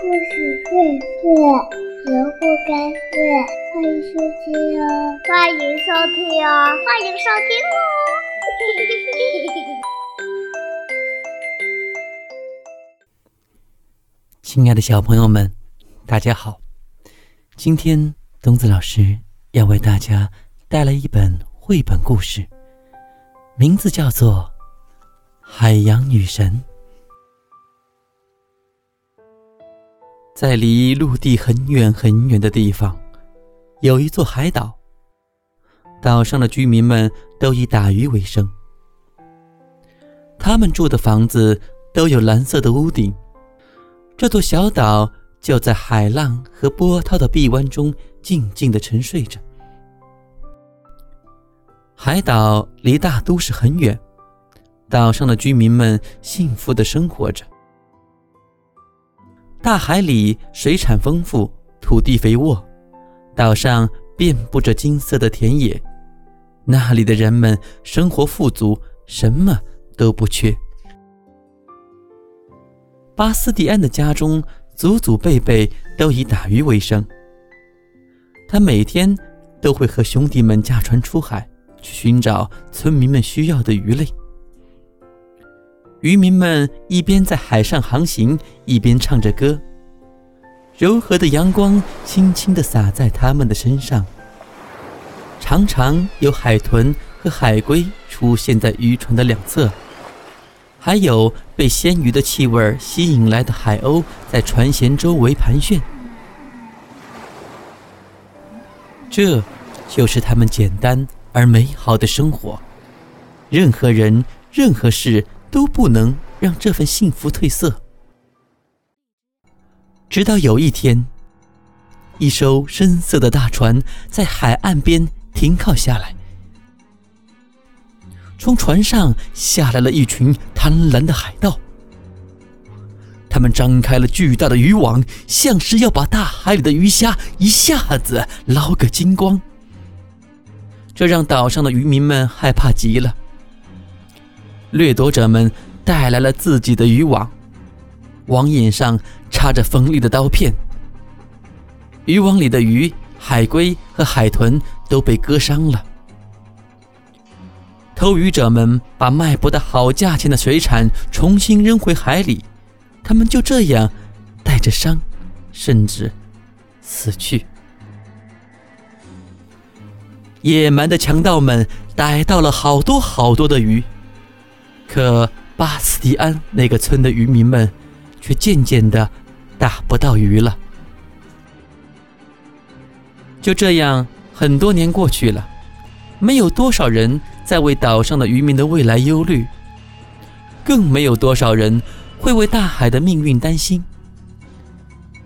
故事荟萃，萝卜开会，欢迎收听哦！欢迎收听哦！欢迎收听哦！亲爱的小朋友们，大家好！今天东子老师要为大家带来一本绘本故事，名字叫做《海洋女神》。在离陆地很远很远的地方，有一座海岛。岛上的居民们都以打鱼为生。他们住的房子都有蓝色的屋顶。这座小岛就在海浪和波涛的臂弯中静静地沉睡着。海岛离大都市很远，岛上的居民们幸福地生活着。大海里水产丰富，土地肥沃，岛上遍布着金色的田野，那里的人们生活富足，什么都不缺。巴斯蒂安的家中祖祖辈辈都以打鱼为生，他每天都会和兄弟们驾船出海，去寻找村民们需要的鱼类。渔民们一边在海上航行，一边唱着歌。柔和的阳光轻轻地洒在他们的身上。常常有海豚和海龟出现在渔船的两侧，还有被鲜鱼的气味吸引来的海鸥在船舷周围盘旋。这，就是他们简单而美好的生活。任何人、任何事。都不能让这份幸福褪色。直到有一天，一艘深色的大船在海岸边停靠下来，从船上下来了一群贪婪的海盗。他们张开了巨大的渔网，像是要把大海里的鱼虾一下子捞个精光。这让岛上的渔民们害怕极了。掠夺者们带来了自己的渔网，网眼上插着锋利的刀片。渔网里的鱼、海龟和海豚都被割伤了。偷鱼者们把卖不到好价钱的水产重新扔回海里，他们就这样带着伤，甚至死去。野蛮的强盗们逮到了好多好多的鱼。可巴斯蒂安那个村的渔民们，却渐渐的打不到鱼了。就这样，很多年过去了，没有多少人在为岛上的渔民的未来忧虑，更没有多少人会为大海的命运担心。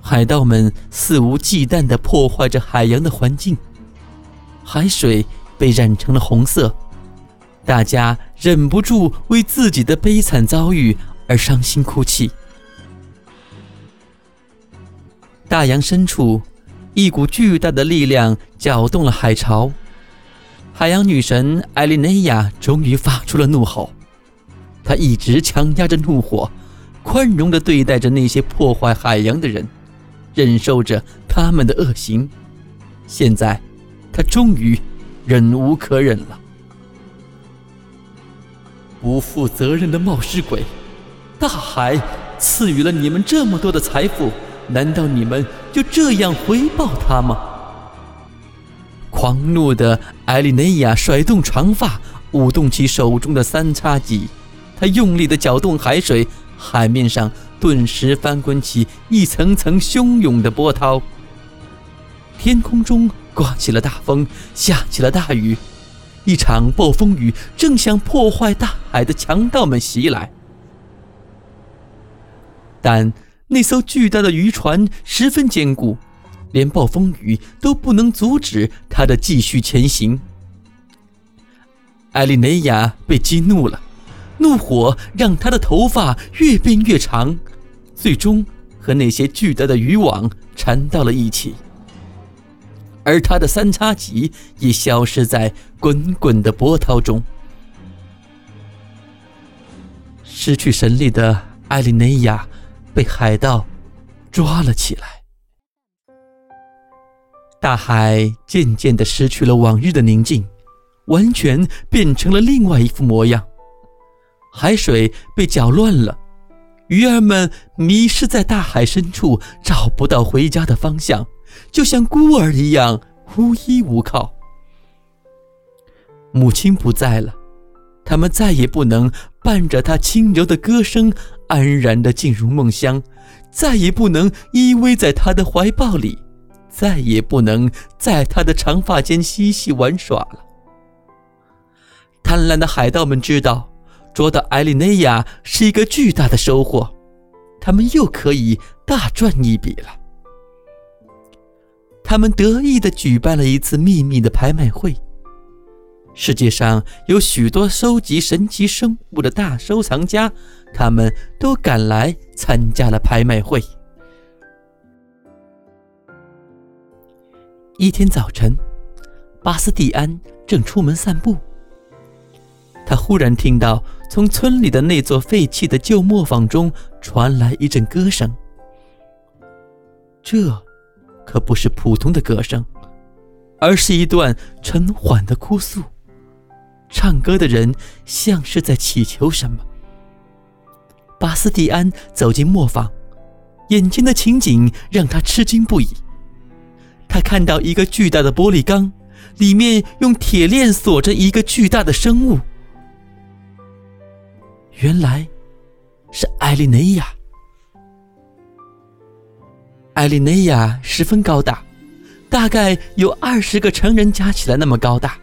海盗们肆无忌惮地破坏着海洋的环境，海水被染成了红色。大家忍不住为自己的悲惨遭遇而伤心哭泣。大洋深处，一股巨大的力量搅动了海潮。海洋女神艾莉内亚终于发出了怒吼。她一直强压着怒火，宽容地对待着那些破坏海洋的人，忍受着他们的恶行。现在，她终于忍无可忍了。不负责任的冒失鬼！大海赐予了你们这么多的财富，难道你们就这样回报他吗？狂怒的艾莉内亚甩动长发，舞动起手中的三叉戟，她用力地搅动海水，海面上顿时翻滚起一层层汹涌的波涛。天空中刮起了大风，下起了大雨。一场暴风雨正向破坏大海的强盗们袭来，但那艘巨大的渔船十分坚固，连暴风雨都不能阻止它的继续前行。艾莉内亚被激怒了，怒火让她的头发越变越长，最终和那些巨大的渔网缠到了一起。而他的三叉戟也消失在滚滚的波涛中。失去神力的艾琳内亚被海盗抓了起来。大海渐渐的失去了往日的宁静，完全变成了另外一副模样。海水被搅乱了，鱼儿们迷失在大海深处，找不到回家的方向，就像孤儿一样无依无靠。母亲不在了，他们再也不能伴着她轻柔的歌声安然地进入梦乡，再也不能依偎在她的怀抱里。再也不能在她的长发间嬉戏玩耍了。贪婪的海盗们知道，捉到艾丽内亚是一个巨大的收获，他们又可以大赚一笔了。他们得意地举办了一次秘密的拍卖会。世界上有许多收集神奇生物的大收藏家，他们都赶来参加了拍卖会。一天早晨，巴斯蒂安正出门散步。他忽然听到从村里的那座废弃的旧磨坊中传来一阵歌声。这可不是普通的歌声，而是一段沉缓的哭诉。唱歌的人像是在祈求什么。巴斯蒂安走进磨坊，眼前的情景让他吃惊不已。他看到一个巨大的玻璃缸，里面用铁链锁着一个巨大的生物。原来，是艾丽内亚。艾丽内亚十分高大，大概有二十个成人加起来那么高大。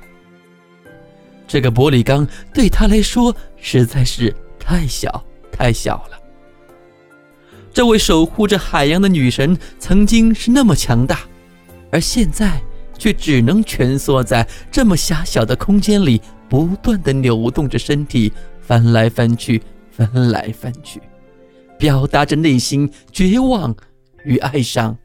这个玻璃缸对他来说实在是太小太小了。这位守护着海洋的女神曾经是那么强大。而现在却只能蜷缩在这么狭小的空间里，不断的扭动着身体，翻来翻去，翻来翻去，表达着内心绝望与哀伤。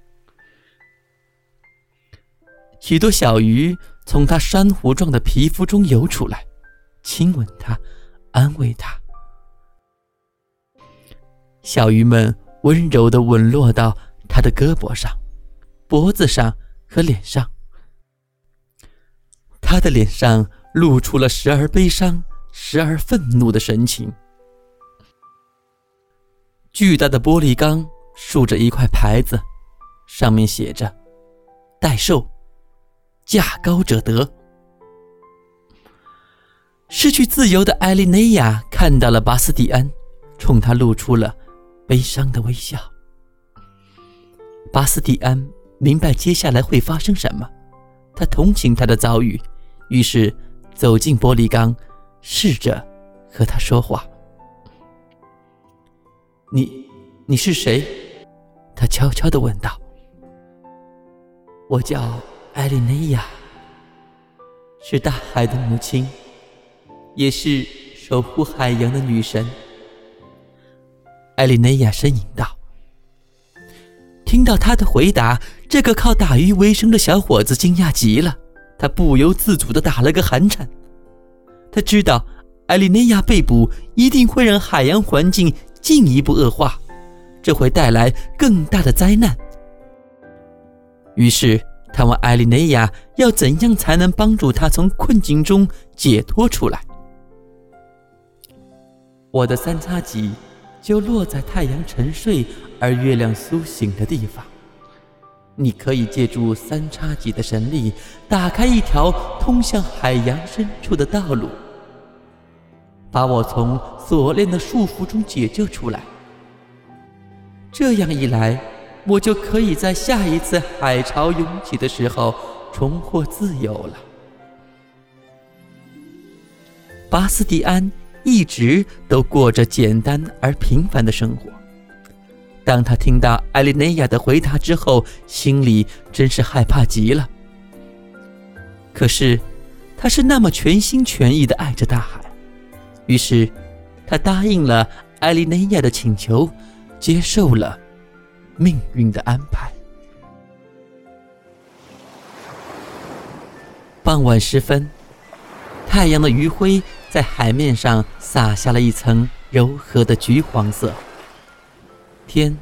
许多小鱼从它珊瑚状的皮肤中游出来，亲吻它，安慰它。小鱼们温柔的吻落到它的胳膊上、脖子上。和脸上，他的脸上露出了时而悲伤、时而愤怒的神情。巨大的玻璃缸竖着一块牌子，上面写着“代售，价高者得”。失去自由的艾丽内亚看到了巴斯蒂安，冲他露出了悲伤的微笑。巴斯蒂安。明白接下来会发生什么，他同情他的遭遇，于是走进玻璃缸，试着和他说话。你，你是谁？他悄悄地问道。我叫艾丽内亚，是大海的母亲，也是守护海洋的女神。艾丽内亚呻吟道。听到他的回答，这个靠打鱼为生的小伙子惊讶极了，他不由自主地打了个寒颤。他知道艾丽内亚被捕一定会让海洋环境进一步恶化，这会带来更大的灾难。于是他问艾丽内亚要怎样才能帮助他从困境中解脱出来。我的三叉戟就落在太阳沉睡。而月亮苏醒的地方，你可以借助三叉戟的神力，打开一条通向海洋深处的道路，把我从锁链的束缚中解救出来。这样一来，我就可以在下一次海潮涌起的时候重获自由了。巴斯蒂安一直都过着简单而平凡的生活。当他听到艾丽内亚的回答之后，心里真是害怕极了。可是，他是那么全心全意的爱着大海，于是，他答应了艾丽内亚的请求，接受了命运的安排。傍晚时分，太阳的余晖在海面上洒下了一层柔和的橘黄色。天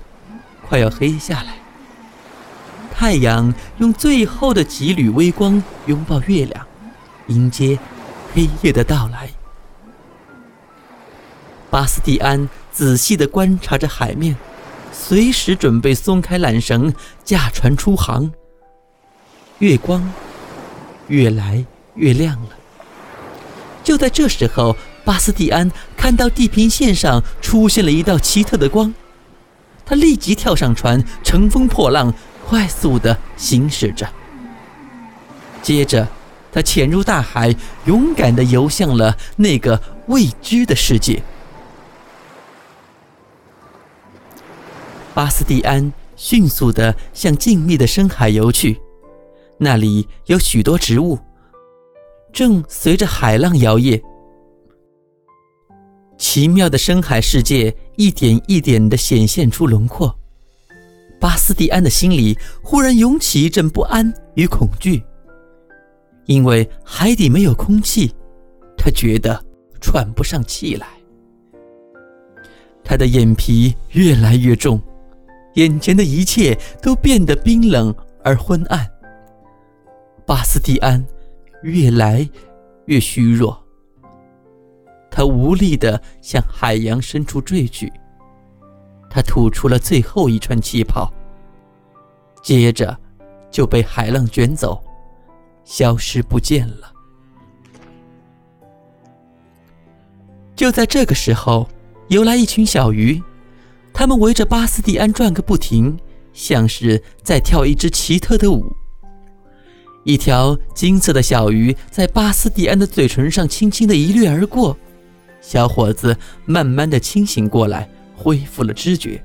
快要黑下来。太阳用最后的几缕微光拥抱月亮，迎接黑夜的到来。巴斯蒂安仔细地观察着海面，随时准备松开缆绳，驾船出航。月光越来越亮了。就在这时候，巴斯蒂安看到地平线上出现了一道奇特的光，他立即跳上船，乘风破浪，快速地行驶着。接着，他潜入大海，勇敢地游向了那个未知的世界。巴斯蒂安迅速地向静谧的深海游去。那里有许多植物，正随着海浪摇曳。奇妙的深海世界一点一点地显现出轮廓。巴斯蒂安的心里忽然涌起一阵不安与恐惧，因为海底没有空气，他觉得喘不上气来。他的眼皮越来越重，眼前的一切都变得冰冷而昏暗。巴斯蒂安越来越虚弱，他无力地向海洋深处坠去。他吐出了最后一串气泡，接着就被海浪卷走，消失不见了。就在这个时候，游来一群小鱼，他们围着巴斯蒂安转个不停，像是在跳一支奇特的舞。一条金色的小鱼在巴斯蒂安的嘴唇上轻轻地一掠而过，小伙子慢慢地清醒过来，恢复了知觉。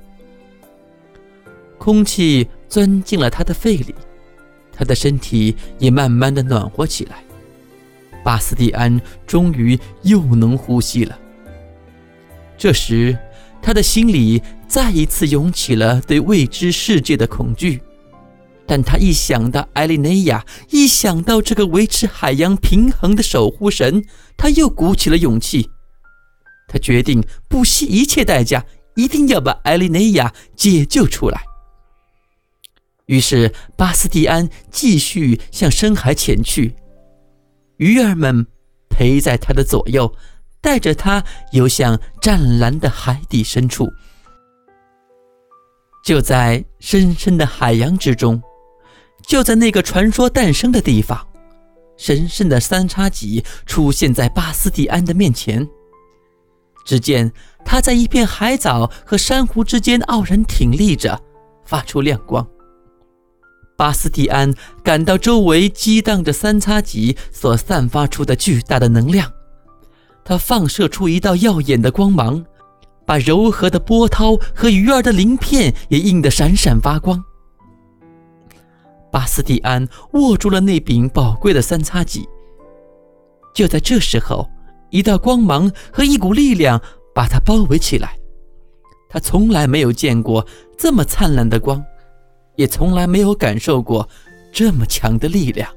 空气钻进了他的肺里，他的身体也慢慢的暖和起来。巴斯蒂安终于又能呼吸了。这时，他的心里再一次涌起了对未知世界的恐惧。但他一想到艾莉内亚，一想到这个维持海洋平衡的守护神，他又鼓起了勇气。他决定不惜一切代价，一定要把艾莉内亚解救出来。于是，巴斯蒂安继续向深海潜去，鱼儿们陪在他的左右，带着他游向湛蓝的海底深处。就在深深的海洋之中。就在那个传说诞生的地方，神圣的三叉戟出现在巴斯蒂安的面前。只见他在一片海藻和珊瑚之间傲然挺立着，发出亮光。巴斯蒂安感到周围激荡着三叉戟所散发出的巨大的能量，它放射出一道耀眼的光芒，把柔和的波涛和鱼儿的鳞片也映得闪闪发光。巴斯蒂安握住了那柄宝贵的三叉戟。就在这时候，一道光芒和一股力量把他包围起来。他从来没有见过这么灿烂的光，也从来没有感受过这么强的力量。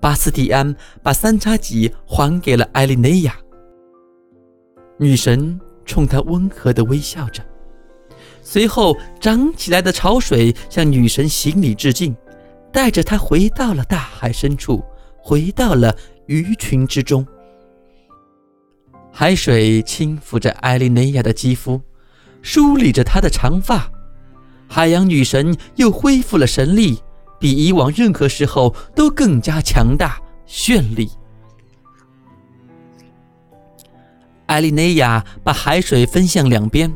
巴斯蒂安把三叉戟还给了艾莉内亚。女神冲他温和地微笑着。随后，涨起来的潮水向女神行礼致敬，带着她回到了大海深处，回到了鱼群之中。海水轻抚着艾莉内亚的肌肤，梳理着她的长发。海洋女神又恢复了神力，比以往任何时候都更加强大绚丽。艾丽内亚把海水分向两边。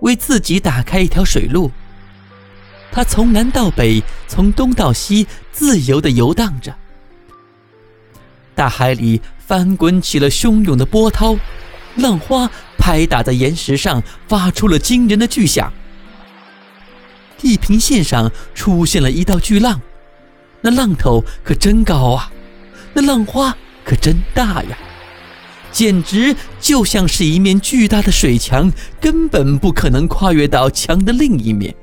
为自己打开一条水路，他从南到北，从东到西，自由地游荡着。大海里翻滚起了汹涌的波涛，浪花拍打在岩石上，发出了惊人的巨响。地平线上出现了一道巨浪，那浪头可真高啊，那浪花可真大呀。简直就像是一面巨大的水墙，根本不可能跨越到墙的另一面。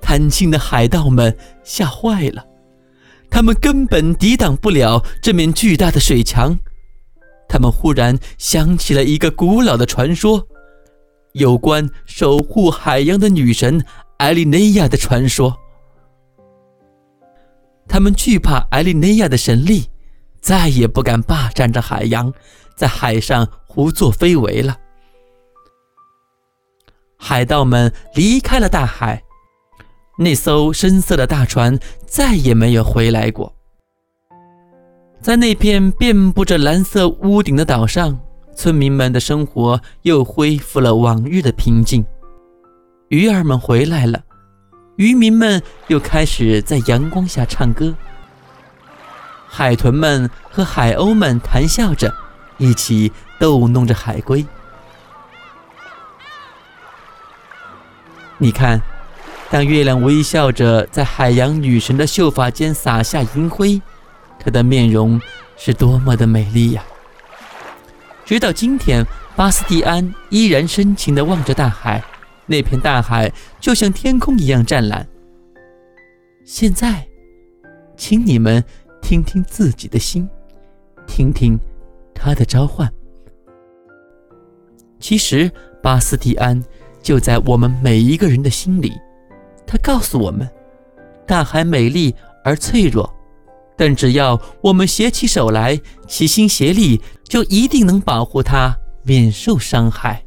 贪心的海盗们吓坏了，他们根本抵挡不了这面巨大的水墙。他们忽然想起了一个古老的传说：有关守护海洋的女神艾莉内亚的传说。他们惧怕艾莉内亚的神力，再也不敢霸占着海洋，在海上胡作非为了。海盗们离开了大海，那艘深色的大船再也没有回来过。在那片遍布着蓝色屋顶的岛上，村民们的生活又恢复了往日的平静。鱼儿们回来了，渔民们又开始在阳光下唱歌。海豚们和海鸥们谈笑着，一起逗弄着海龟。你看，当月亮微笑着在海洋女神的秀发间洒下银灰，她的面容是多么的美丽呀！直到今天，巴斯蒂安依然深情地望着大海，那片大海就像天空一样湛蓝。现在，请你们听听自己的心，听听他的召唤。其实，巴斯蒂安。就在我们每一个人的心里，他告诉我们：大海美丽而脆弱，但只要我们携起手来，齐心协力，就一定能保护它免受伤害。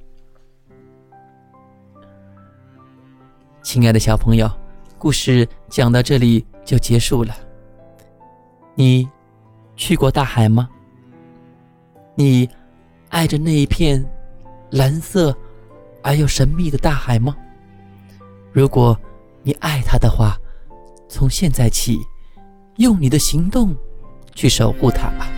亲爱的小朋友，故事讲到这里就结束了。你去过大海吗？你爱着那一片蓝色？而又神秘的大海吗？如果你爱它的话，从现在起，用你的行动去守护它吧。